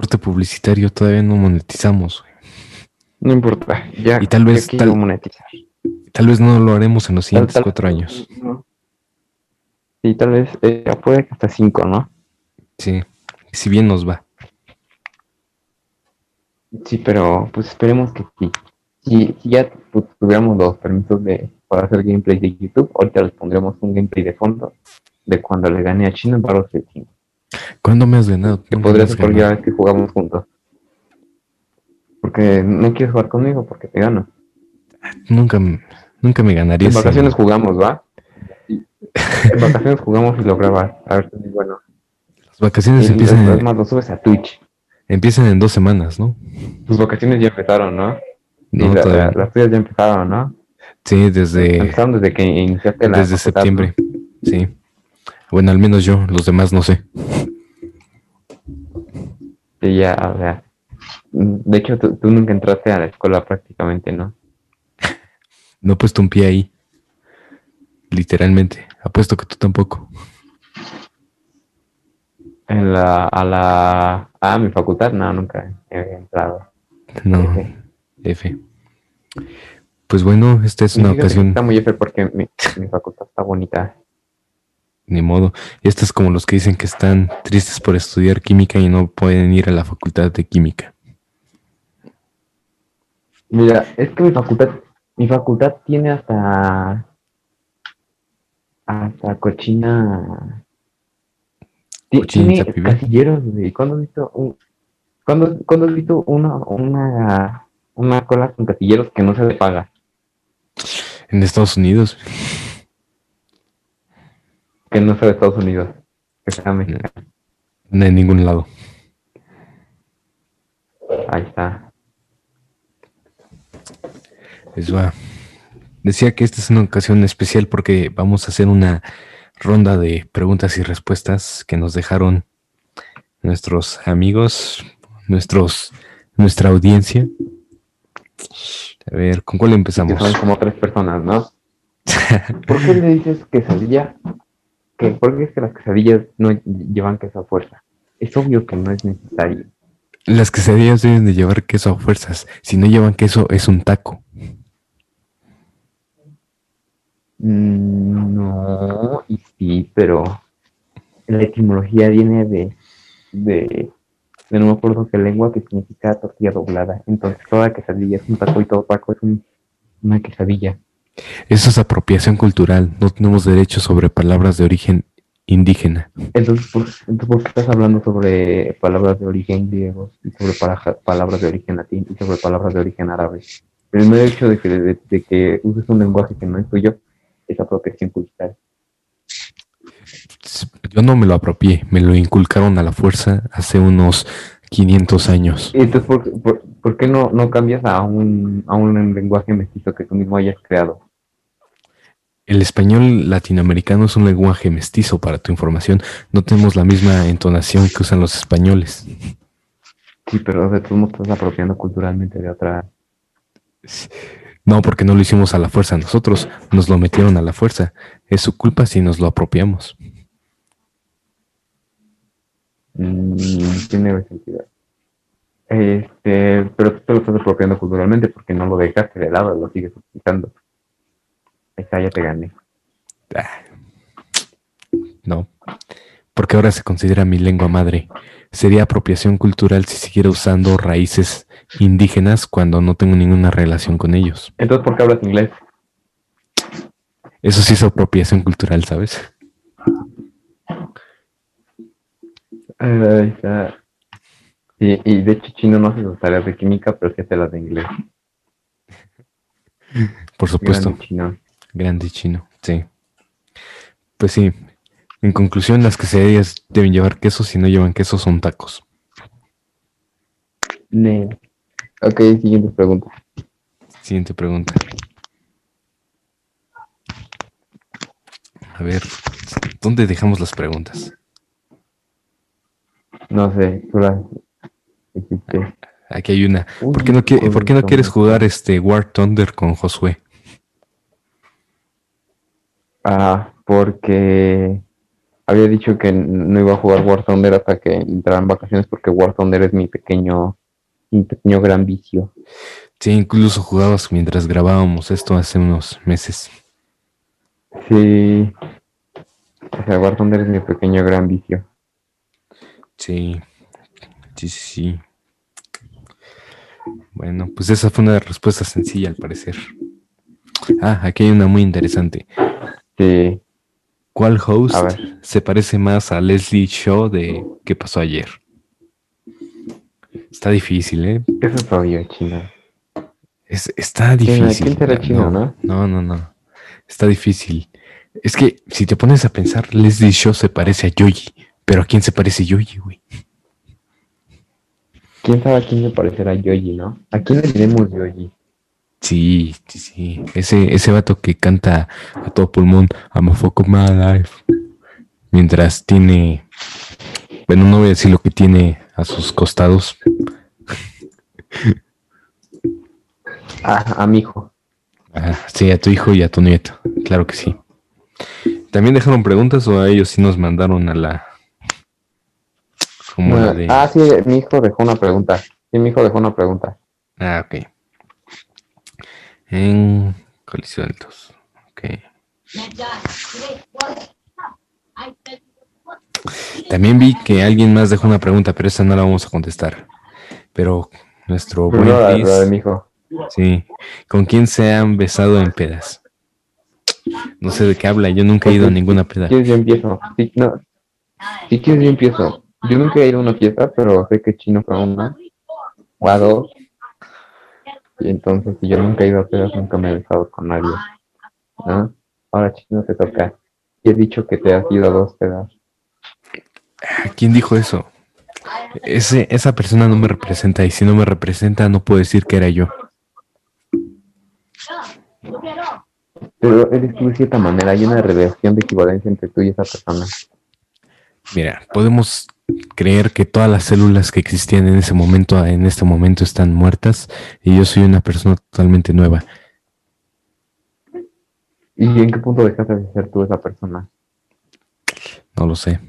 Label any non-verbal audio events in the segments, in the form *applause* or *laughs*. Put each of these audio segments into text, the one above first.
Corte publicitario, todavía no monetizamos. No importa, ya. Y tal vez, tal, monetizar. tal vez no lo haremos en los siguientes Tal- tal- cuatro años. no. Sí, tal vez eh, puede que hasta cinco, ¿no? Sí, si bien nos va. Sí, pero pues esperemos que sí. Si, si ya pues, tuviéramos los permisos de para hacer gameplay de YouTube, ahorita les pondremos un gameplay de fondo de cuando le gané a Chino en Battlefield 5. ¿Cuándo me has ganado? Que No me podría has ser por ganado. primera vez que jugamos juntos. Porque no quieres jugar conmigo porque te gano. Nunca, nunca me ganarías. en- vacaciones *laughs* jugamos, ¿va? En vacaciones jugamos y lo grabas. A ver si es bueno. Las vacaciones Y empiezan, en, más, lo subes a Twitch. empiezan en dos semanas, ¿no? Tus vacaciones ya empezaron, ¿no? No, y la- todavía la- no. las tuyas ya empezaron, ¿no? Sí, desde, Empezaron desde que iniciaste la desde septiembre. Sí. Bueno, al menos yo, los demás no sé. Sí, ya, o sea. De hecho, tú, tú nunca entraste a la escuela prácticamente, ¿no? *laughs* No he puesto un pie ahí. Literalmente. Apuesto que tú tampoco. En la, a la, a mi facultad, no, nunca he entrado. No. F. Pues bueno, esta es una ocasión, Está muy F porque mi, mi facultad está bonita. Ni modo. Y esta es como los que dicen que están tristes por estudiar química y no pueden ir a la facultad de química. Mira, es que mi facultad, mi facultad tiene hasta, hasta cochina, Cochinita tiene casilleros, güey. ¿Cuándo has visto un, cuándo, cuándo has visto una, una, una cola con casilleros que no se le paga? En Estados Unidos, Que no sea de Estados Unidos, que sea mexicano. no en ningún lado. Ahí está. Pues va. Decía que esta es una ocasión especial porque vamos a hacer una ronda de preguntas y respuestas que nos dejaron nuestros amigos, nuestros, nuestra audiencia. A ver, ¿con cuál Que empezamos? son como tres personas, ¿no? *laughs* ¿Por qué le dices quesadilla? ¿Qué? ¿Por qué es que las quesadillas no llevan queso a fuerza? Es obvio que no es necesario. Las quesadillas deben de llevar queso a fuerzas. Si no llevan queso, es un taco. Mm, No, y sí, pero la etimología viene de, de, de no me acuerdo qué lengua que significa tortilla doblada. Entonces toda quesadilla es un taco y todo taco es un- una quesadilla. Eso es apropiación cultural. No tenemos derecho sobre palabras de origen indígena. Entonces ¿por, entonces, ¿por qué estás hablando sobre palabras de origen griego y sobre para- palabras de origen latín y sobre palabras de origen árabe? El mero hecho de que, de, de que uses un lenguaje que no es tuyo es apropiación cultural. Yo no me lo apropié, me lo inculcaron a la fuerza hace unos 500 años. Y Entonces, ¿por, por, por qué no, no cambias a un, a un lenguaje mestizo que tú mismo hayas creado? El español latinoamericano es un lenguaje mestizo para tu información. No tenemos la misma entonación que usan los españoles. Sí, pero de todos modos estás apropiando culturalmente de otra. No, porque no lo hicimos a la fuerza nosotros, nos lo metieron a la fuerza. Es su culpa si nos lo apropiamos. Mm, tiene sentido. Este, pero tú te lo estás apropiando culturalmente porque no lo dejaste de lado, lo sigues utilizando. Ya te gané. No, porque ahora se considera mi lengua madre. Sería apropiación cultural si siguiera usando raíces indígenas cuando no tengo ninguna relación con ellos. Entonces, ¿por qué hablas inglés? Eso sí es apropiación cultural, ¿sabes? Ahí está. Sí, y de hecho, Chino no hace sus tareas de química, pero sí hace las de inglés. Por supuesto. Chino. Grande chino, sí. Pues sí, en conclusión, las quesadillas deben llevar queso, si no llevan queso son tacos. Ne. Ok, siguiente pregunta. Siguiente pregunta. A ver, ¿dónde dejamos las preguntas? No sé, tú las hiciste. Aquí hay una. ¿Por qué no, qui- ¿por qué no quieres jugar este War Thunder con Josué? Ah, porque había dicho que no iba a jugar War Thunder hasta que entraran vacaciones porque War Thunder es mi pequeño, mi pequeño gran vicio. Sí, incluso jugabas mientras grabábamos esto hace unos meses. Sí. O sea, War Thunder es mi pequeño gran vicio. Sí. Sí, sí, sí. Bueno, pues esa fue una respuesta sencilla al parecer. Ah, aquí hay una muy interesante. Sí. ¿Cuál host se parece más a Leslie Shaw de ¿Qué pasó ayer? Está difícil, ¿eh? Eso es obvio, chino. Es, está difícil. ¿Quién chino, no, no? No, no, Está difícil. Es que si te pones a pensar, Leslie Shaw se parece a Yogi. Pero ¿a quién se parece Yogi, güey? ¿Quién sabe a quién le parecerá Yogi, no? ¿A quién le diremos Yogi? Sí, sí, sí. Ese, ese vato que canta a todo pulmón, I'm a fuck of my life. Mientras tiene. Bueno, no voy a decir lo que tiene a sus costados. *laughs* Ah, a mi hijo. Ah, sí, a tu hijo y a tu nieto. Claro que sí. ¿También dejaron preguntas o a ellos sí nos mandaron a la. Como la de... Ah, sí, mi hijo dejó una pregunta. Sí, mi hijo dejó una pregunta. Ah, ok en colisión Ok. También vi que alguien más dejó una pregunta, pero esa no la vamos a contestar. Pero nuestro buen de mi hijo. Sí. ¿Con quién se han besado en pedas? No sé de qué habla, yo nunca he ido a ninguna peda. Si yo empiezo. Sí, no. Si quieres, yo empiezo. Yo nunca he ido a una fiesta, pero sé que Chino fue a una o a dos. Y entonces, si yo nunca he ido a pedas, nunca me he besado con nadie. ¿no? Ahora, chino, te toca. Y he dicho que te has ido a dos pedas. ¿Quién dijo eso? Ese, esa persona no me representa y si no me representa no puedo decir que era yo. Pero eres tú de cierta manera, hay una relación de equivalencia entre tú y esa persona. Mira, podemos creer que todas las células que existían en ese momento, en este momento, están muertas y yo soy una persona totalmente nueva. ¿Y en qué punto dejaste de ser tú esa persona? No lo sé.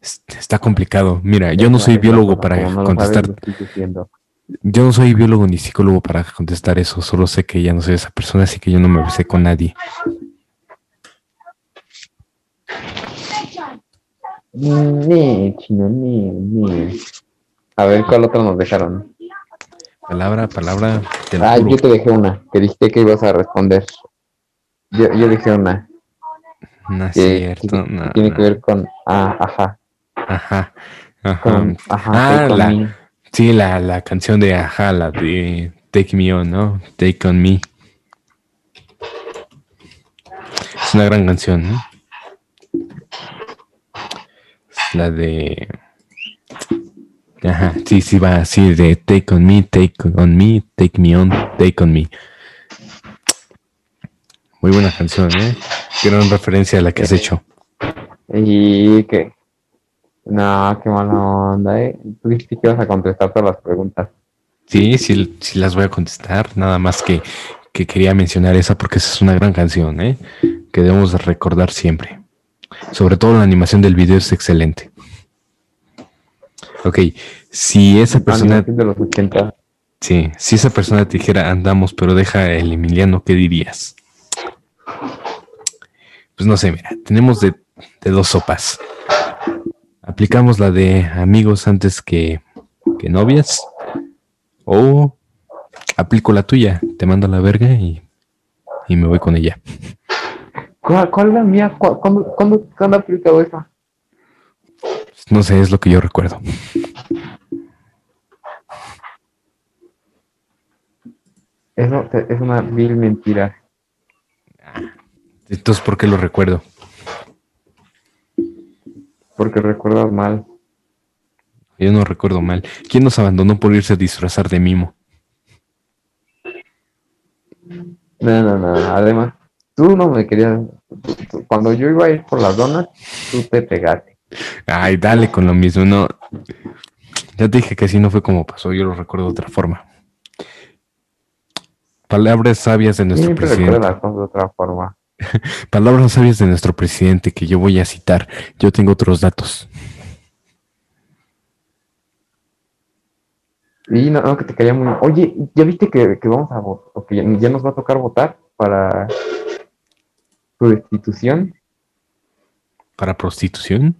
Está complicado. Mira, yo no soy biólogo para contestar. Yo no soy biólogo ni psicólogo para contestar eso. Solo sé que ya no soy esa persona, así que yo no me besé con nadie. Ni, chino, ni, ni. A ver, ¿cuál otro nos dejaron? Palabra, palabra. Ah, yo te dejé una, que dijiste que ibas a responder. Yo, yo dejé una. No es cierto, no, Tiene que ver con, ah, ajá. Ajá. Ajá. ajá ah, la, sí, la, la canción de Ajá, la de Take Me On, ¿no? Take On Me. Es una gran canción, ¿no? La de. Ajá, sí, sí, va así de Take on me, take on me, take me on, take on me. Muy buena canción, ¿eh? Gran referencia a la que has hecho. Y que. No, qué mala onda, ¿eh? Tú dijiste que ibas a contestar todas las preguntas. Sí, sí, sí las voy a contestar. Nada más que, que quería mencionar esa porque esa es una gran canción, ¿eh? Que debemos recordar siempre. Sobre todo la animación del video es excelente. Ok, si esa persona... De los 80. Sí, si esa persona te dijera andamos, pero deja el Emiliano, ¿qué dirías? Pues no sé, mira, tenemos de, dos sopas. Aplicamos la de amigos antes que, que novias. O aplico la tuya, te mando a la verga y, y me voy con ella. ¿Cuál, es la mía? ¿Cuándo, cuándo, ¿Cuándo, aplicado esa? No sé, es lo que yo recuerdo. Eso es una vil mentira. Entonces, ¿por qué lo recuerdo? Porque recuerdas mal. Yo no recuerdo mal. ¿Quién nos abandonó por irse a disfrazar de mimo? No, no, no. Además, Tú no me querías. Cuando yo iba a ir por las donas, tú te pegaste. Ay, dale con lo mismo. No. Ya te dije que así no fue como pasó. Yo lo recuerdo de otra forma. Palabras sabias de nuestro Siempre presidente. las cosas de otra forma. *laughs* Palabras sabias de nuestro presidente que yo voy a citar. Yo tengo otros datos. Y no, no, que te caía muy. Oye, ¿ya viste que, que vamos a votar? O que ya, ya nos va a tocar votar para su destitución? ¿Para prostitución?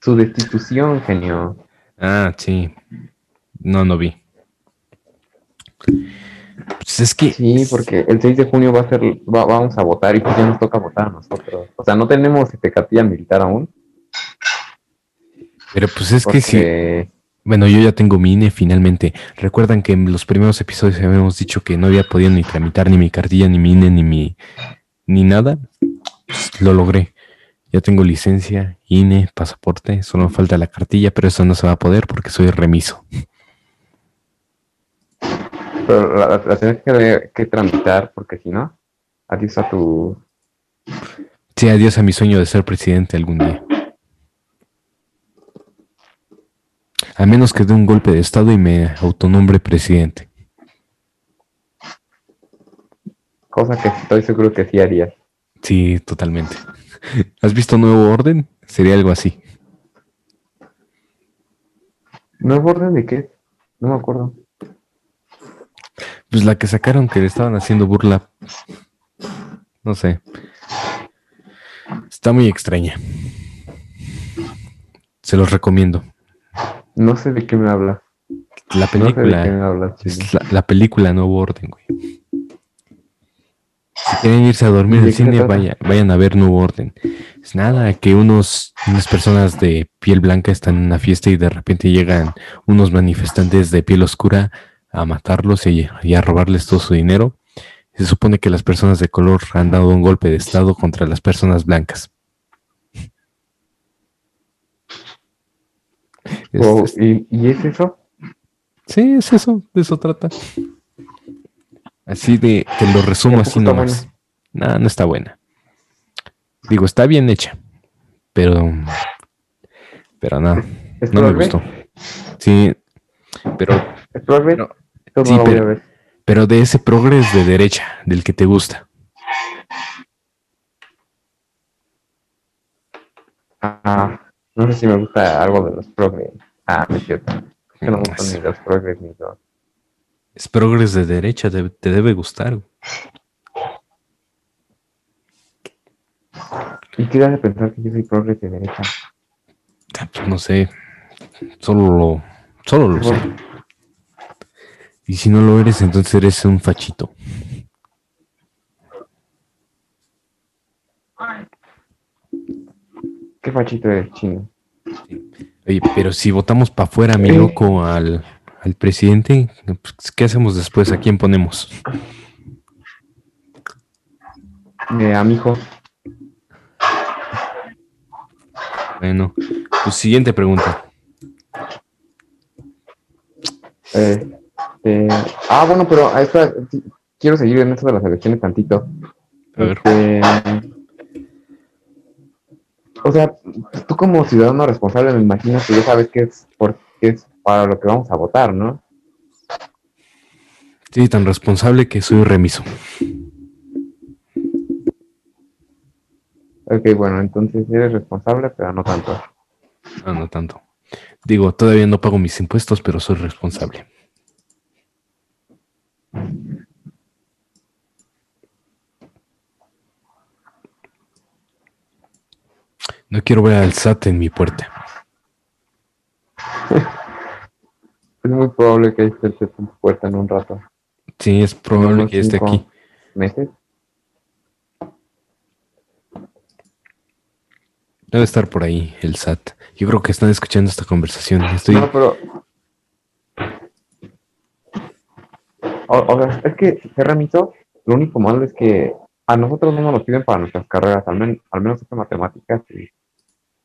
Su destitución, genio. Ah, sí. No, no vi. Pues es que. Sí, porque el 6 de junio va a ser, va- vamos a votar y pues ya nos toca votar a nosotros. O sea, no tenemos este cartilla militar aún. Pero pues es que sí. Bueno, yo ya tengo mi INE finalmente. Recuerdan que en los primeros episodios habíamos dicho que no había podido ni tramitar ni mi cartilla, ni mi INE, ni mi. ni nada. Pues, lo logré. Ya tengo licencia, INE, pasaporte, solo me falta la cartilla, pero eso no se va a poder porque soy remiso. Pero la, la tienes que, que tramitar porque si no, aquí está tu... Sí, adiós a mi sueño de ser presidente algún día. A menos que dé un golpe de estado y me autonombre presidente. Cosa que estoy seguro que sí harías. Sí, totalmente. ¿Has visto Nuevo Orden? Sería algo así. ¿Nuevo orden de qué? No me acuerdo. Pues la que sacaron que le estaban haciendo burla. No sé. Está muy extraña. Se los recomiendo. No sé de qué me hablas. La No sé de qué película, me hablas, la, la película Nuevo Orden, güey. Si quieren irse a dormir ¿De al cine, vaya, vayan a ver Nuevo Orden. Es nada, que unos, unas personas de piel blanca están en una fiesta y de repente llegan unos manifestantes de piel oscura a matarlos y, y a robarles todo su dinero. Se supone que las personas de color han dado un golpe de estado contra las personas blancas. Es- Oh, es- ¿y, ¿Y es eso? sí, es eso, de eso trata. Así de, te lo resumo ¿Y a poco así nomás. No, no está buena. Digo, está bien hecha, pero, pero no, ¿Es no me gustó. Sí, pero. Esto Sí, pero- pero de ese progres de derecha, del que te gusta. Ah, no sé si me gusta algo de los progres. Ah, cierto. Que no me Ah, gustan sí. ni progres ni los... Es progres de derecha, te, te debe gustar. ¿Y qué de pensar que yo soy progres de derecha? Ah, pues, No sé, solo lo, solo lo sé. Y si no lo eres, entonces eres un fachito. ¿Qué fachito eres, chino? Oye, pero si votamos para afuera, mi Eh. loco, al, al presidente, pues, ¿qué hacemos después? ¿A quién ponemos? Eh, a mi hijo. Bueno, pues siguiente pregunta. Eh, eh, ah, bueno, pero a esta, quiero seguir en esto de las elecciones tantito. A ver. O sea, pues, tú como ciudadano responsable me imagino que ya sabes que es, por, que es para lo que vamos a votar, ¿no? Sí, tan responsable que soy remiso. Ok, bueno, entonces eres responsable, pero no tanto. No, no tanto. Digo, todavía no pago mis impuestos, pero soy responsable. No quiero ver al SAT en mi puerta. *laughs* Es muy probable que esté en tu puerta en un rato. Sí, es probable que esté aquí. ¿Meses? Debe estar por ahí el SAT. Yo creo que están escuchando esta conversación. Estoy... No, pero. O, o sea, es que ser remiso, lo único malo es que a nosotros no nos piden para nuestras carreras, al, men- al menos en matemáticas y,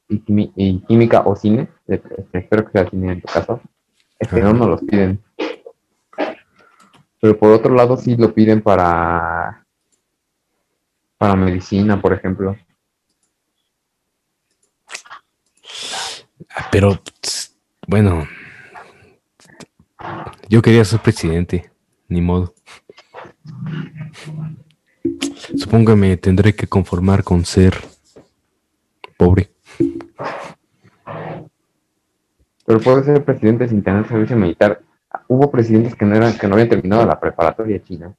y, química o cine. este, espero que sea cine en tu caso. Este, no nos los piden. Pero por otro lado, sí lo piden para. Para medicina, por ejemplo. Pero, bueno, yo quería ser presidente, ni modo. supongo que me tendré que conformar con ser pobre. Pero puede ser presidente sin tener servicio militar. Hubo presidentes que no eran, que no habían terminado la preparatoria china.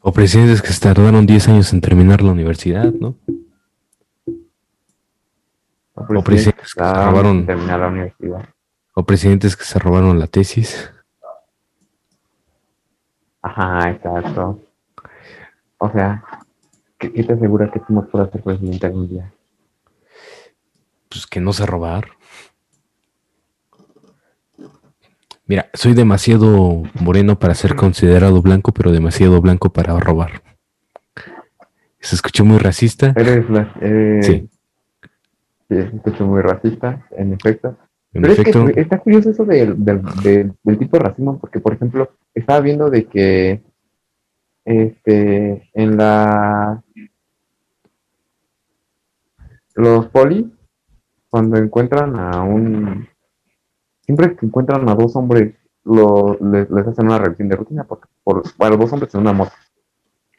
O presidentes que se tardaron 10 años en terminar la universidad, ¿no? O presidentes, que, se robaron terminar la universidad. O presidentes que se robaron la tesis. Ajá, exacto. O sea, ¿qué, te asegura que tú no puedas ser presidente algún día? Pues que no se robar. Mira, soy demasiado moreno para ser considerado blanco, pero demasiado blanco para robar. Se escuchó muy racista. Eres, eh, sí. Sí, se escuchó muy racista, en efecto. pero es que está curioso eso del, del, del, tipo de racismo, porque, por ejemplo, estaba viendo de que este, en la... Los polis, cuando encuentran a un siempre que encuentran a dos hombres, les, hacen una revisión de rutina, porque por, bueno, dos hombres en una moto.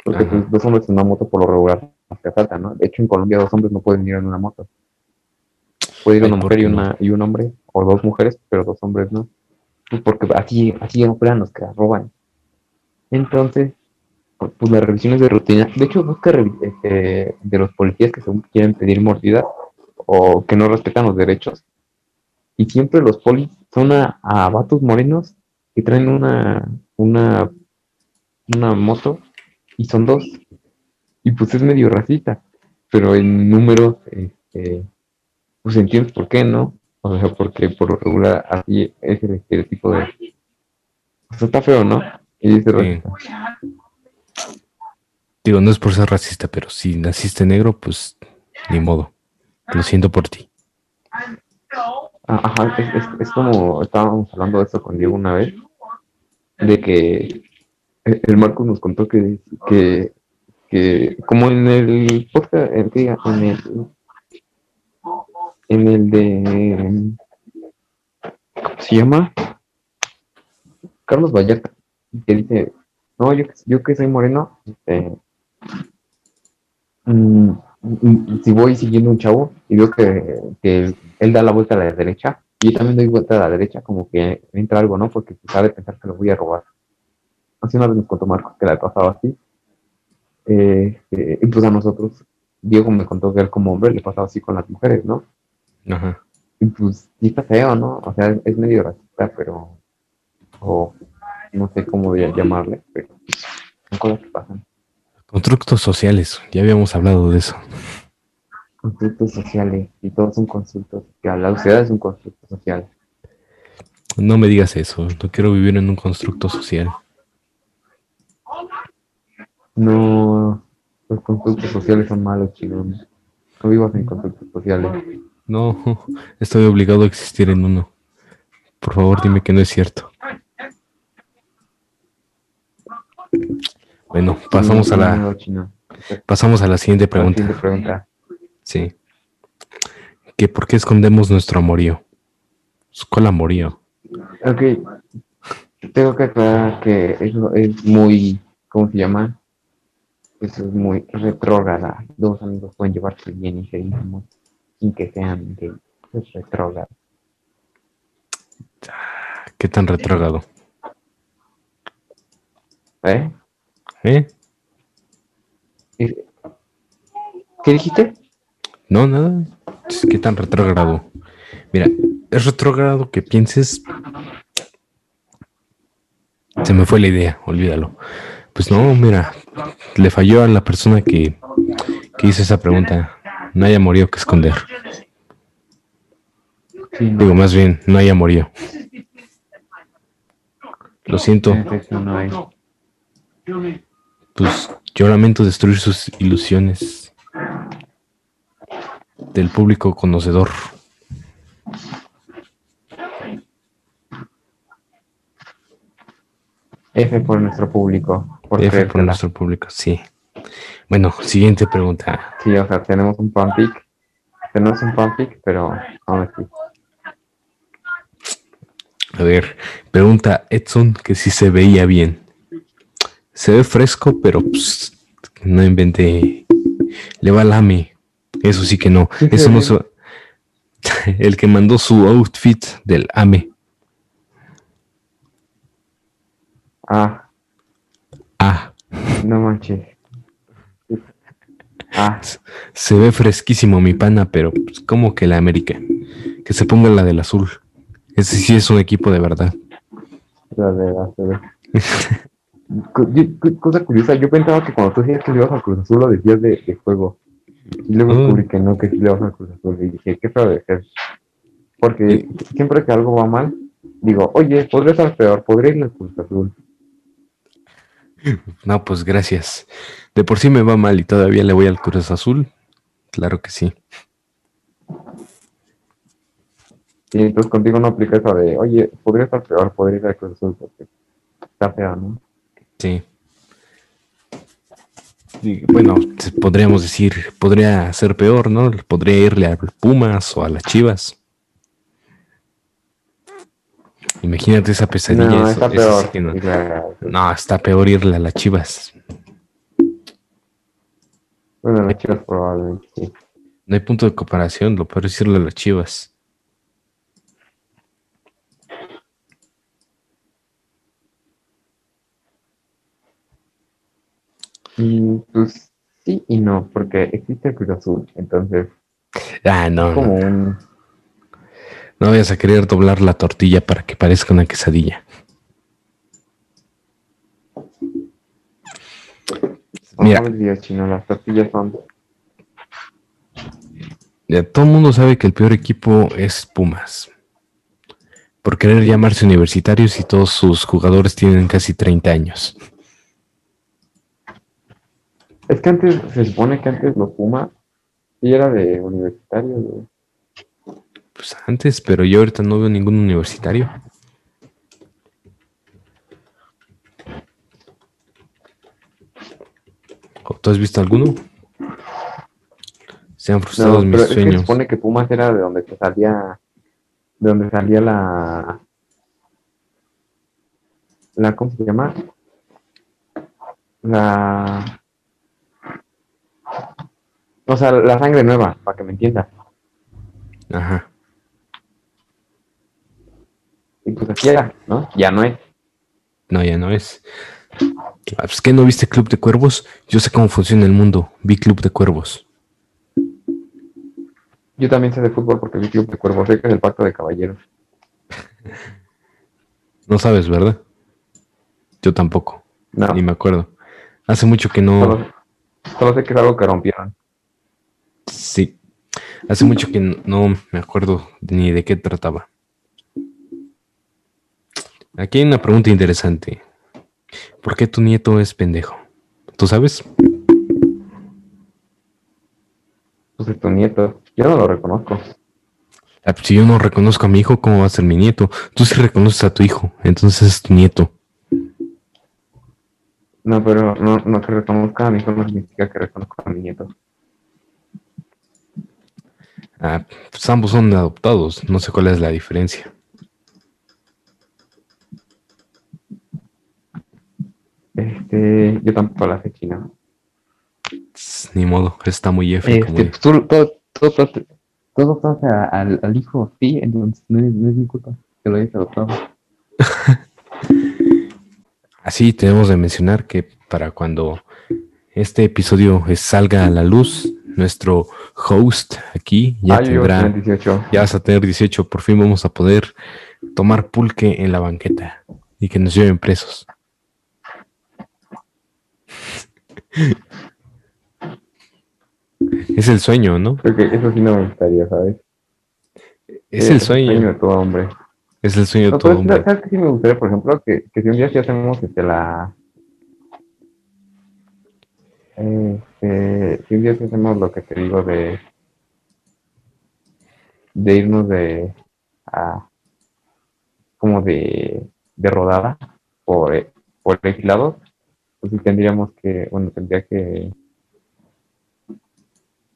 Porque dos hombres en una moto por lo regular se asaltan, ¿no? De hecho, en Colombia dos hombres no pueden ir en una moto. Puede ir una mujer y, una, y un hombre, o dos mujeres, pero dos hombres no. Pues, porque aquí, aquí operan los que las roban. Entonces, pues las revisiones de rutina, de hecho busca este, de los policías que según quieren pedir mordida o que no respetan los derechos, y siempre los polis son a, vatos morenos que traen una, una, una moto y son dos. Y pues es medio racista, pero en números, este, pues entiendes por qué, ¿no? O sea, porque por lo regular así es el estereotipo de... Pues está feo, ¿no? Y racista. Digo, no es por ser racista, pero si naciste negro, pues ni modo. Lo siento por ti. Ah, ajá, es, es, como estábamos hablando de eso con Diego una vez, de que el Marcos nos contó que, que, que como en el podcast, en el, en el de, ¿cómo se llama? Carlos Vallarta, que dice, no, yo, yo que soy moreno, mm, si voy siguiendo un chavo y veo que, que, él da la vuelta a la derecha, y yo también doy vuelta a la derecha, como que entra algo, ¿no? Porque sabe pensar que lo voy a robar. Hace una vez nos contó Marcos que la pasaba así. Eh, eh, y pues a nosotros, Diego me contó que él como hombre le pasaba así con las mujeres, ¿no? Ajá. Y pues sí está feo, ¿no? O sea, es medio racista, pero. O no sé cómo llamarle, pero son cosas que pasan. Constructos sociales, ya habíamos hablado de eso. Constructos sociales, y todos son constructos sociales. La sociedad es un constructo social. No me digas eso, no quiero vivir en un constructo social. No, los constructos sociales son malos, chicos. No vivas en constructos sociales. No, *laughs* estoy obligado a existir en uno. Por favor, dime que no es cierto. Bueno, pasamos a la pasamos a la siguiente pregunta. Sí. ¿Que ¿Por qué escondemos nuestro amorío? ¿Cuál amorío? Ok. Tengo que aclarar que eso es muy, ¿cómo se llama? Eso es muy retrógrada. Dos amigos pueden llevarse bien y ser íntimos sin que sean gays. Es retrógrado. ¿Qué tan retrógrado? ¿Eh? ¿Eh? ¿Qué dijiste? No, nada. ¿Qué tan retrógrado? Mira, es retrógrado que pienses. Se me fue la idea, olvídalo. Pues no, mira, le falló a la persona que, que hizo esa pregunta. No haya morido que esconder. Digo, más bien, no haya morido. Lo siento pues yo lamento destruir sus ilusiones del público conocedor. F por nuestro público. Por F por nuestro público, sí. Bueno, siguiente pregunta. Sí, o sea, tenemos un fanfic. Tenemos un fanfic, pero aún así. A ver, pregunta Edson que si se veía bien se ve fresco, pero pues, no inventé. Le va al AME. Eso sí que no. Eso no so- *laughs* El que mandó su outfit del AME. Ah, Ah, no manches. Ah, se ve fresquísimo mi pana, pero pues, como que la América. Que se ponga la del azul. Ese sí es un equipo de verdad. la de la *laughs* Cosa curiosa, yo pensaba que cuando tú decías que le ibas al Cruz Azul lo decías de, de juego. Y luego Ah. descubrí que no, que sí le vas al Cruz Azul. Y dije, qué feo de ser. Porque siempre que algo va mal, digo, oye, podría estar peor, podría irle al Cruz Azul. No, pues gracias. De por sí me va mal y todavía le voy al Cruz Azul. Claro que sí. Y entonces contigo no aplica eso de, oye, podría estar peor, podría ir al Cruz Azul, porque está feo, ¿no? Sí. Y, bueno, podríamos decir, podría ser peor, ¿no? Podría irle a Pumas o a las Chivas. Imagínate esa pesadilla. No, eso- está eso peor. sí que no. Y la- No, está peor irle a las Chivas. Bueno, las chivas probablemente sí. No hay punto de comparación, lo peor es irle a las Chivas. Y pues sí y no, porque existe el Cruz Azul, entonces Ah, no, como no, un... no vayas a querer doblar la tortilla para que parezca una quesadilla. Mira. No, Dios, chino, las tortillas son... Ya, todo el mundo sabe que el peor equipo es Pumas. Por querer llamarse universitarios y todos sus jugadores tienen casi 30 años. Es que antes, se supone que antes los Pumas sí era de universitario, güey. Pues antes, pero yo ahorita no veo ningún universitario. ¿O ¿Tú has visto alguno? Se han frustrado No, mis pero es que se sueños. supone que Pumas era de donde se salía, de donde salía la, la, ¿cómo se llama? La, o sea, la sangre nueva, para que me entiendas. Ajá. Y pues así era, ¿no? Ya no es. No, ya no es. Ah, pues, ¿Qué no viste Club de Cuervos? Yo sé cómo funciona el mundo. Vi Club de Cuervos. Yo también sé de fútbol porque vi Club de Cuervos, sé que es el pacto de caballeros. No sabes, ¿verdad? Yo tampoco. No, Ni me acuerdo. Hace mucho que no. solo, solo sé que es algo que rompieron. Sí. Hace mucho que no me acuerdo ni de qué trataba. Aquí hay una pregunta interesante. ¿Por qué tu nieto es pendejo? ¿Tú sabes? Pues es tu nieto. Yo no lo reconozco. Ah, pues, Si yo no reconozco a mi hijo, ¿cómo va a ser mi nieto? Tú sí reconoces a tu hijo, entonces es tu nieto. No, pero no, no que reconozca a mi hijo no significa que reconozca a mi nieto. Ah, pues ambos son adoptados, no sé cuál es la diferencia. Este, yo tampoco la sé chino. Tss, Ni modo, está muy F Este, yo. pues, tú- todo, todo, todo, todo pasa al, al hijo, sí, entonces no es, no es mi culpa que lo hayas adoptado. *laughs* Así tenemos de mencionar que para cuando este episodio salga a la luz, nuestro host aquí ya llevo tendrá, 18. ya vas a tener 18, por fin vamos a poder tomar pulque en la banqueta y que nos lleven presos. *laughs* Es el sueño, ¿no? Creo que eso sí no me gustaría, ¿sabes? Es el sueño, de todo hombre. es el sueño de todo hombre. ¿sabes qué sí me gustaría, por ejemplo? Que, que si un día sí hacemos este, la... Este, si un día hacemos lo que te digo de... De irnos de... A, como de, de rodada por, eh, por X lados, pues sí tendríamos que, bueno, tendría que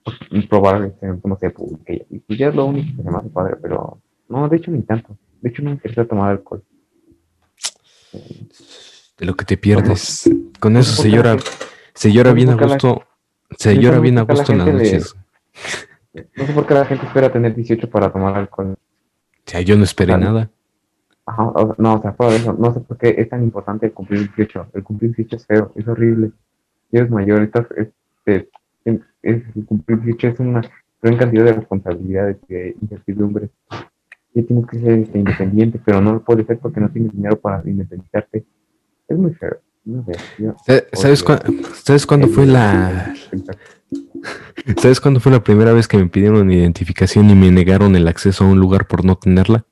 pues, probar, no sé, pulque. Y pues ya es lo único que se me hace padre, pero no, de hecho ni tanto. De hecho no me interesa tomar alcohol. De lo que te pierdes. Con eso se llora, Se llora No sé bien a la- gusto. Se llora sé bien a gusto en las le- noches. *laughs* No sé por qué la gente espera tener 18 para tomar alcohol. O sea, yo no esperé nada. Ajá, o sea, no, o sea, fuera de eso, no sé por qué es tan importante el cumplir 18. El cumplir 18 es feo, es horrible. Si eres mayor, estás, este, es, es- el cumplir 18 es una gran cantidad de responsabilidades de incertidumbres. Y tienes que ser este, independiente, pero no lo puedes ser porque no tienes dinero para independizarte. Es muy feo. No ¿Sabes, Porque- cuá- ¿Sabes cuándo fue la *laughs* ¿Sabes cuándo fue la primera vez que me pidieron identificación y me negaron el acceso a un lugar por no tenerla?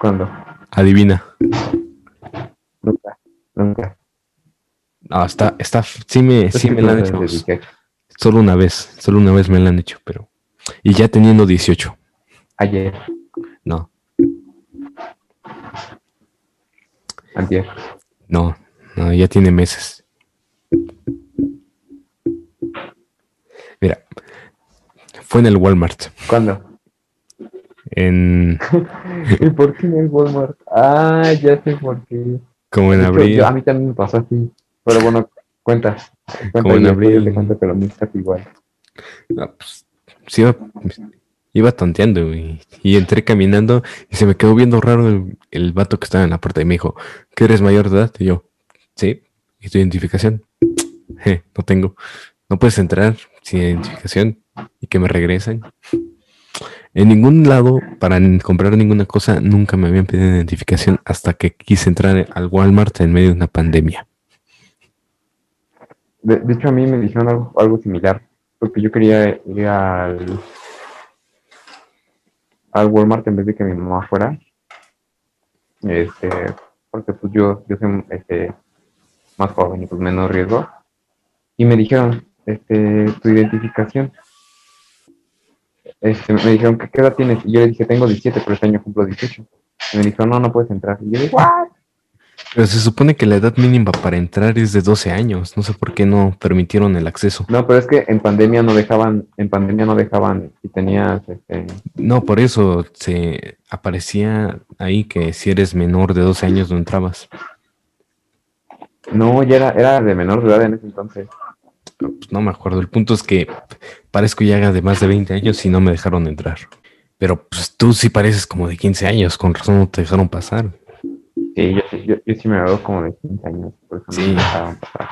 ¿Cuándo? Adivina. Nunca. Nunca. No, está, está, sí me, sí me la han hecho. eres de 18. Solo una vez, solo una vez me la han hecho, pero. Y ya teniendo 18. Ayer, No, antier. no, no, ya tiene meses. Mira, fue en el Walmart. ¿Cuándo? En. *laughs* ¿Y por qué en el Walmart? Ah, ya sé por qué. Como en abril. yo- a mí también me pasó así. Pero bueno, cuenta. cuenta Como en abril. Te cuento que lo está igual. No, pues, sí iba, tonteando y, y entré caminando y se me quedó viendo raro el, el vato que estaba en la puerta y me dijo, ¿que eres mayor de edad? Y yo, sí, ¿y tu identificación? *laughs* "Je, no tengo. No puedes entrar sin identificación y que me regresen. En ningún lado, para comprar ninguna cosa, nunca me habían pedido identificación hasta que quise entrar al Walmart en medio de una pandemia. De, hecho, a mí me dijeron algo similar. Porque yo quería ir al, al Walmart en vez de que mi mamá fuera. Este, porque pues yo, yo soy este, más joven y pues menos riesgo. Y me dijeron, este, tu identificación. Este, me dijeron, ¿qué, edad tienes? Y yo le dije, tengo 17, pero este año cumplo 18. Y me dijeron, no, no puedes entrar. Y yo dije, ¿what? Pero se supone que la edad mínima para entrar es de 12 años. No sé por qué no permitieron el acceso. No, pero es que en pandemia no dejaban, en pandemia no dejaban, si tenías, este, No, por eso se aparecía ahí que si eres menor de 12 años no entrabas. no, ya era, era de menor de edad en ese entonces. Pues, no me acuerdo. El punto es que parezco ya de más de 20 años y no me dejaron entrar. Pero pues tú sí pareces como de 15 años, con razón no te dejaron pasar. Sí, yo, sí- yo, yo sí me veo como de 15 años, por eso no Sí. me dejaban pasar.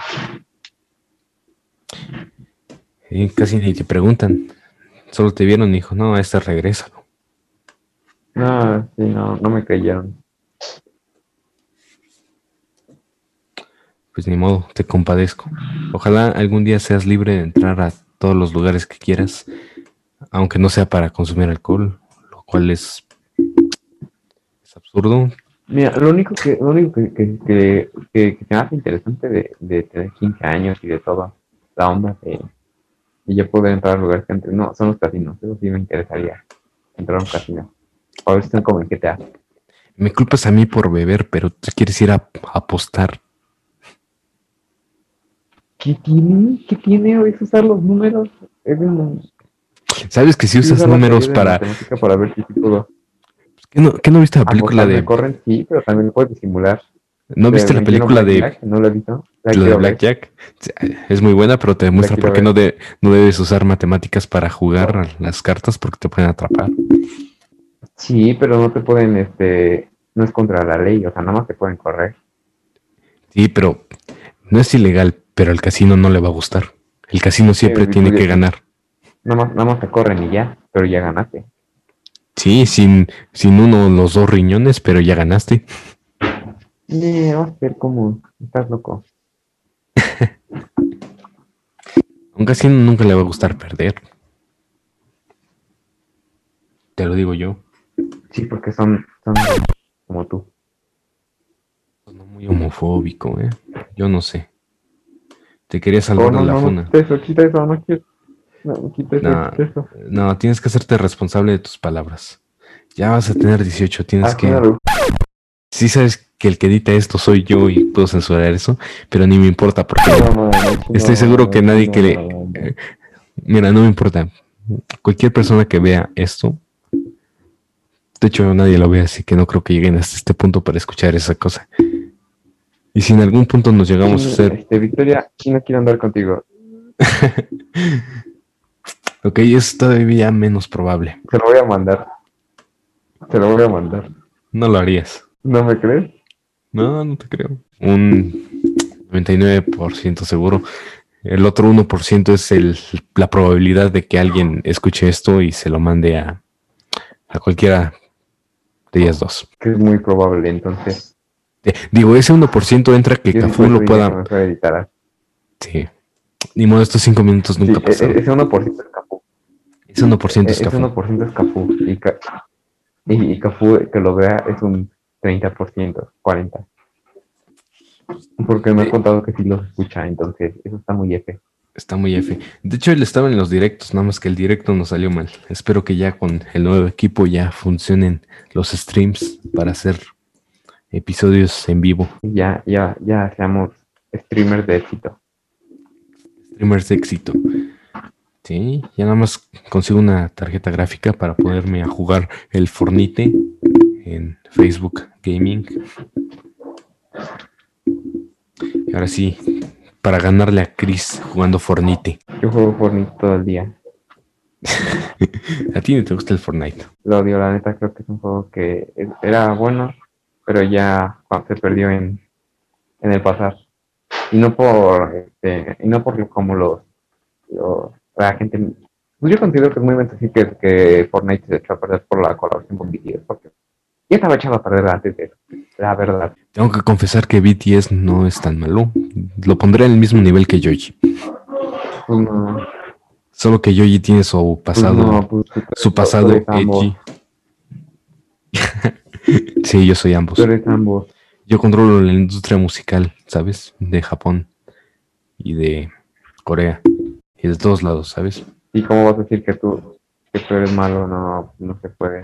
Y casi ni te preguntan. Solo te vieron y dijo, no, a este regresa. No, sí, no, no me creyeron. Pues ni modo, te compadezco. Ojalá algún día seas libre de entrar a todos los lugares que quieras, aunque no sea para consumir alcohol, lo cual es, es absurdo. Mira, lo único que, lo único que, que, que, que- me hace interesante de, de tener 15 años y de toda la onda de, de ya poder entrar a lugares que antes no, son los casinos. Eso sí me interesaría, entrar a un casino. A ver si son como en GTA. Me culpas a mí por beber, pero tú quieres ir a, a apostar. ¿Qué tiene? ¿Qué tiene? Es usar los números. Es un- ¿Sabes que si usas números para... para ver si puedo ¿Qué no, qué no viste la película apostar, me de... corren, sí, pero también lo puedes disimular. ¿No viste la película de... No lo he visto. La La de. Blackjack es muy buena, pero te demuestra por qué no, de- no debes usar matemáticas para jugar a las cartas porque te pueden atrapar. Sí, pero no te pueden, este, no es contra la ley, o sea, nada más te pueden correr. Sí, pero no es ilegal, pero al casino no le va a gustar. El casino siempre Sí, tiene que ganar. Nada más, nada más te corren y ya, pero ya ganaste. Sí, sin, sin uno los dos riñones, pero ya ganaste. Eh, ver cómo, estás loco. A un casino nunca le va a gustar perder. Te lo digo yo. Sí, porque son, son como tú. Sonó muy homofóbico, ¿eh? Yo no sé. Te quería Oh, salvar no, de la no, funa. no, eso, quita eso, no quiero. No, No. No, tienes que hacerte responsable de tus palabras. Ya vas a tener 18, tienes Ah, que... claro. Sí sabes que el que edita esto soy yo y puedo censurar eso, pero ni me importa porque No, no, no, Estoy no, seguro que no, nadie no, que le- no, no, no. Mira, no me importa. Cualquier persona que vea esto, de hecho nadie lo ve, así que no creo que lleguen hasta este punto para escuchar esa cosa. Y si en algún punto nos llegamos a hacer... Este, Victoria, no quiero andar contigo. *laughs* ok, es todavía menos probable. Te lo voy a mandar. Te lo voy a mandar. No lo harías. ¿No me crees? No, no te creo. Un 99% seguro. El otro 1% es el, la probabilidad de que alguien escuche esto y se lo mande a, a cualquiera de ellas dos. Que es muy probable, entonces. Eh, digo, ese 1% entra que Cafú lo pueda. Sí. Ni modo, estos 5 minutos Sí, nunca e- pasaron. e- ese 1% es Cafú. Ese 1% es Ese Cafú. 1% es Cafú. Y, y, y Cafú que lo vea es un 30%, 40%. Porque me ha Sí. contado que sí los escucha, entonces eso está muy F. Está muy F. De hecho, él estaba en los directos, nada más que el directo nos salió mal. Espero que ya con el nuevo equipo ya funcionen los streams para hacer episodios en vivo. Ya, ya, ya seamos streamers de éxito. Streamers de éxito. Sí, ya nada más consigo una tarjeta gráfica para ponerme a jugar el Fornite en Facebook Gaming. Y ahora sí, para ganarle a Chris jugando Fornite. Yo juego Fortnite todo el día. *laughs* A ti no te gusta el Fortnite. Lo odio, la neta, creo que es un juego que era bueno, pero ya se perdió en, en el pasar. Y no por, este, y no por como los, los- la gente, pues yo considero que es muy mentira que, que Fortnite se echó a perder por la colaboración con BTS, porque ya estaba echado a perder antes de eso, la verdad. Tengo que confesar que BTS no es tan malo. Lo pondré en el mismo nivel que Yoji. Pues no, Solo que Yoji tiene su pues pasado, no, pues tú- su pasado edgy. *laughs* sí, yo soy ambos. Tú eres ambos. Yo controlo la industria musical, ¿sabes? De Japón y de Corea y de todos lados, ¿sabes? ¿Y cómo vas a decir que tú, que tú eres malo? No, no se puede.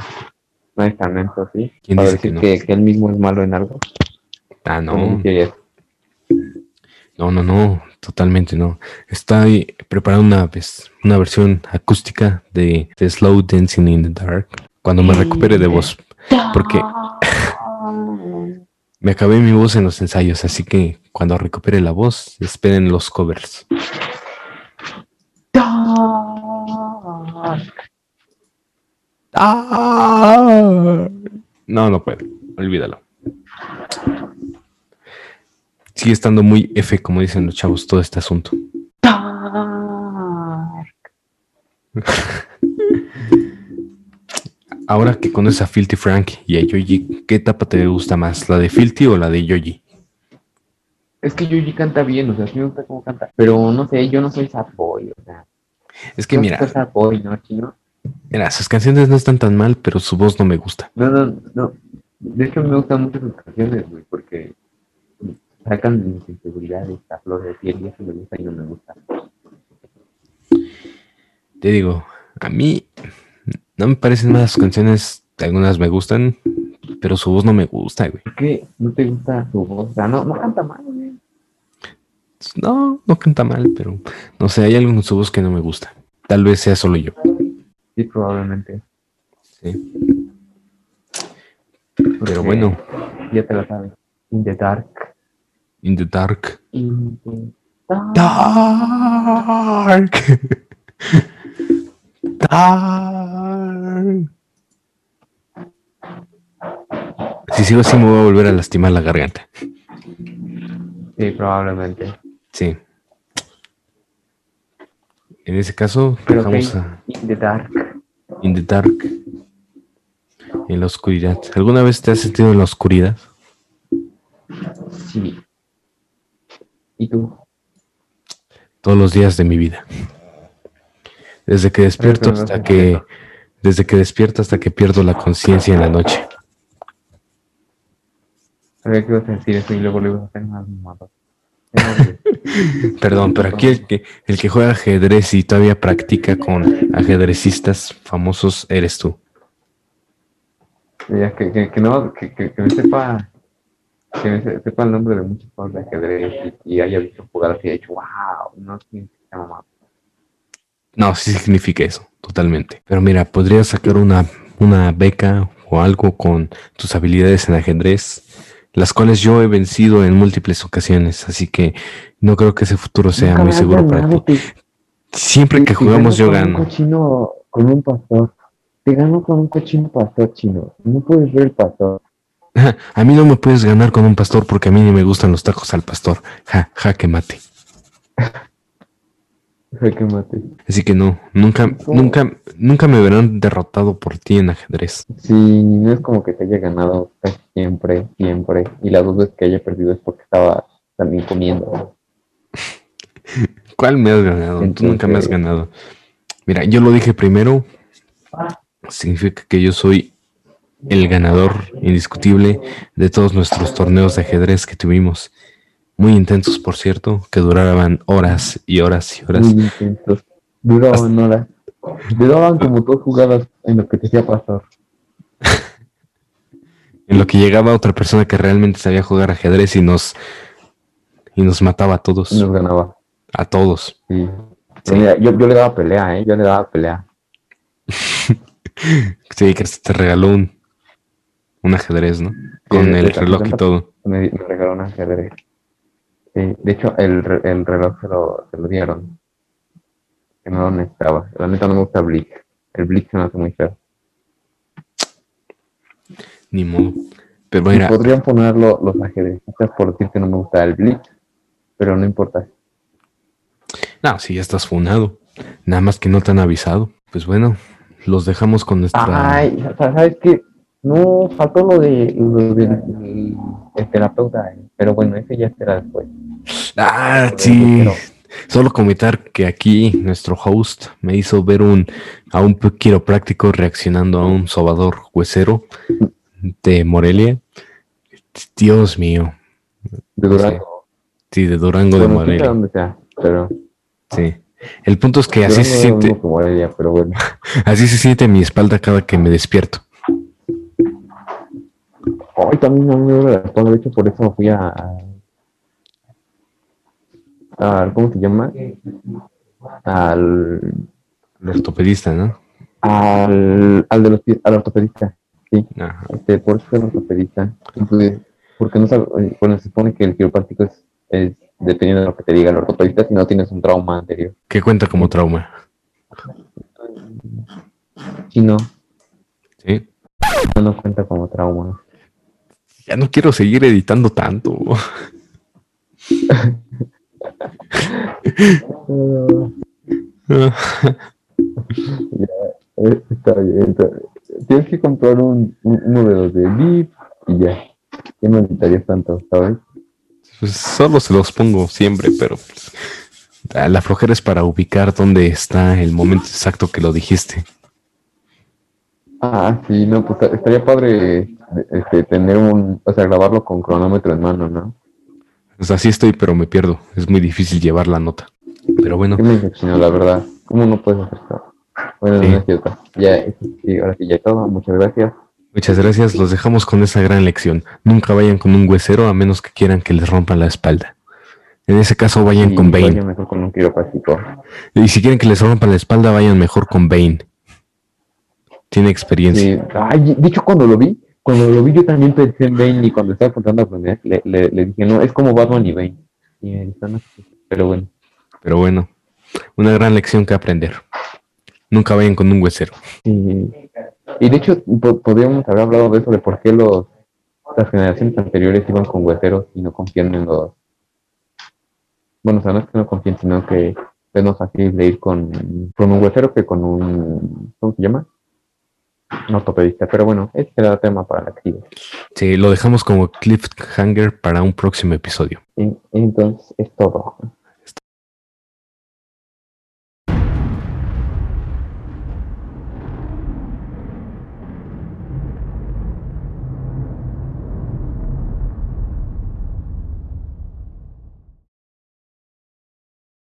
No hay talento, ¿sí? ¿Quién Para dice que decir no? que, que él mismo es malo en algo. Ah, ¿Cómo no, no, no, no, totalmente no. Estoy preparando una, vez, una versión acústica de, de Slow Dancing in the Dark cuando me recupere de voz, porque *laughs* me acabé mi voz en los ensayos, así que cuando recupere la voz, esperen los covers. Ah. No, no puedo. Olvídalo. Sigue estando muy F, como dicen los chavos, todo este asunto. *laughs* Ahora que conoces a Filthy Frank y a Yoji, ¿qué etapa te gusta más? ¿La de Filthy o la de Yoji? Es que Yuji canta bien, o sea, me gusta cómo canta. Pero no sé, yo no soy sad boy, o sea. Es que mira, soy sad boy, ¿no, chino? mira, sus canciones no están tan mal, pero su voz no me gusta. No, no, no. De hecho, me gustan mucho sus canciones, güey, porque sacan de mis inseguridades a flor de piel y eso me gusta y no me gusta. Te digo, a mí no me parecen malas sus canciones, algunas me gustan, pero su voz no me gusta, güey. ¿Por qué no te gusta su voz? O sea, no, no canta mal, No, no canta mal, pero no sé, hay algo en su voz que no me gusta. Tal vez sea solo yo. Sí, probablemente. Sí. Porque Pero bueno, Ya te la sabes. In the dark. in the dark. In the dark. Dark. *laughs* Dark. Si sigo así me voy a volver a lastimar la garganta. Sí, probablemente. Sí. En ese caso, Pero dejamos a In the dark. In the Dark. En la oscuridad. ¿Alguna vez te has sentido en la oscuridad? Sí. ¿Y tú? Todos los días de mi vida. Desde que despierto no hasta que. Desde que despierto hasta que pierdo la conciencia en la noche. Sabía que ibas a decir eso y luego le ibas a hacer más mamador. Perdón, pero aquí el que, el que juega ajedrez y todavía practica con ajedrecistas famosos eres tú. Ya, que, que, que no, que, que, que me sepa, que me se- sepa el nombre de muchos juegos de ajedrez y, y haya visto jugar así y haya dicho, wow, no qué mamá. No, sí significa eso, totalmente. Pero mira, podrías sacar una, una beca o algo con tus habilidades en ajedrez las cuales yo he vencido en múltiples ocasiones, así que no creo que ese futuro sea muy seguro para ti. te- Siempre te- que jugamos yo gano. Con un cochino, con un pastor. Te gano con un cochino pastor chino. No puedes ver el pastor. *laughs* A mí no me puedes ganar con un pastor porque a mí ni me gustan los tacos al pastor. Ja, jaque mate. *laughs* mate. Así que no, nunca, ¿Cómo? nunca, nunca me verán derrotado por ti en ajedrez. Sí, no es como que te haya ganado casi siempre, siempre. Y las dos veces que haya perdido es porque estaba también comiendo. *laughs* ¿Cuál me has ganado? Tú nunca me has Entonces- ganado. Mira, yo lo dije primero. Significa que yo soy el ganador indiscutible de todos nuestros torneos de ajedrez que tuvimos. Muy intensos, por cierto, que duraban horas y horas y horas. Muy intensos. Duraban horas. Duraban como dos jugadas en lo que te hacía pasar. *laughs* En lo que llegaba otra persona que realmente sabía jugar ajedrez y nos y nos mataba a todos. Y nos ganaba. A todos. Sí. Sí. Pero mira, yo, yo le daba pelea, ¿eh? Yo le daba pelea. *laughs* Sí, que te regaló un, un ajedrez, ¿no? Con el reloj y todo. Me, me regaló un ajedrez. Sí, de hecho, el, el reloj se lo, se lo dieron. Que no lo necesitaba. La neta no me gusta Blitz. El Blitz se me hace muy feo. Ni modo. Pero mira, podrían ponerlo los ajedrecistas por decir que no me gusta el Blitz. Pero no importa. no, si ya estás funado. Nada más que no te han avisado. Pues bueno, los dejamos con nuestra. Ay, sa- ¿sabes qué? No, faltó lo de lo del el, el terapeuta, eh, pero bueno, ese ya será después. Ah, Pero- sí. Solo comentar que aquí nuestro host me hizo ver un a un quiropráctico reaccionando a un sobador huesero de Morelia. Dios mío. De Durango. Sí, de Durango de Bueno, Morelia. dónde sea, pero Sí. El punto es que así Durango se siente, mismo que Morelia, pero bueno. *laughs* así se siente mi espalda cada que me despierto. Hoy también a mí me duele la espalda, de hecho por eso fui a, a ¿cómo se llama? Al El ortopedista, ¿no? al, al de los pies- al ortopedista, sí, Ajá. este, por eso ortopedista. Entonces, porque no sabe, eh, bueno, se supone que el quiropráctico es, es dependiendo de lo que te diga el ortopedista si no tienes un trauma anterior. ¿Qué cuenta como trauma? Si no, Sí. no nos cuenta como trauma. Ya no quiero seguir editando tanto. *laughs* Está bien, está- Tienes que comprar un, un- uno de los de VIP y ya. Ya no necesitarías tanto, ¿sabes? Pues solo se los pongo siempre, pero ah, la flojera es para ubicar dónde está el momento exacto que lo dijiste. Ah, sí, no, pues esta- estaría padre este, tener un, o sea, grabarlo con cronómetro en mano, ¿no? Pues así estoy, pero me pierdo. Es muy difícil llevar la nota. Pero bueno, Qué me la verdad. ¿Cómo no puedes hacer eso? Bueno, Sí. no es cierto. Ya, sí, ahora sí, ya todo. Muchas gracias. muchas gracias. Los dejamos con esa gran lección. Nunca vayan con un huesero a menos que quieran que les rompan la espalda. En ese caso, vayan Y con Bane. mejor con un. Y si quieren que les rompan la espalda, vayan mejor con Bane. Tiene experiencia. Sí. Ay, de hecho, cuando lo vi, cuando lo vi, yo también pensé en Bane y cuando estaba contando a aprender, le, le, le dije, no, es como Batman y Bane. Y me dijo, no, pero bueno. Pero bueno, una gran lección que aprender. Nunca vayan con un huesero. Sí. Y de hecho, po- podríamos haber hablado de eso, de por qué los, las generaciones anteriores iban con hueseros y no confían en los... Bueno, o sea, no es que no confíen, sino que es más fácil de ir con, con un huesero que con un... ¿Cómo se llama? Ortopedista. Pero bueno, ese será tema para la actividad. Sí, lo dejamos como cliffhanger para un próximo episodio. Entonces, es todo.